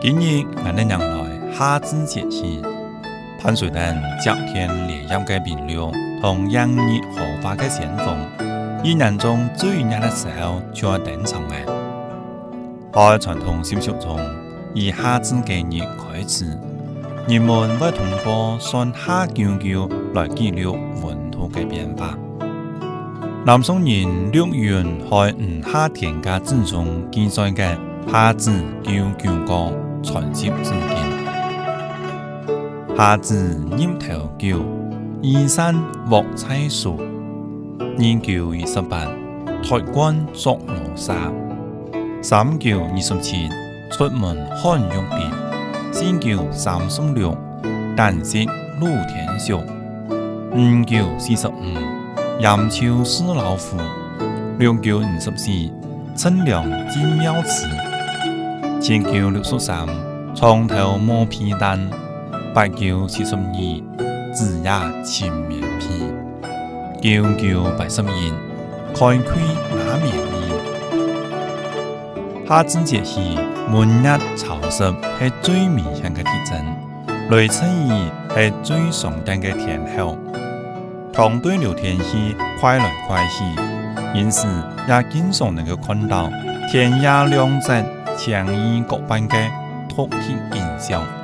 今日，我们迎来夏至节气。伴随着骄天烈阳嘅明亮，同炎热荷花嘅绽放，一年中最热的时候就要登场了。在传统习俗中，以夏至嘅日开始，人们会通过算夏九九来记录温度嘅变化。南宋人陆游在《五夏田》家注中记载嘅夏至九九歌。传接至今。夏至廿头九，衣山莫猜数。年九二十八，抬棺作罗刹。三九二十七，出门看用别。四九三十六，旦夕露天靴。五九四十五，人悄思老虎。六九五十四，春凉金腰子。千九六十三，床头磨皮蛋；八九七十二，子牙青面皮；九九八十一，开亏哪面衣。夏至节气闷热潮湿是最明显的特征，雷阵雨是最常见的天候。唐代流天气快来快去，因此也经常能够看到天涯两绝。强烟各班嘅托天印象。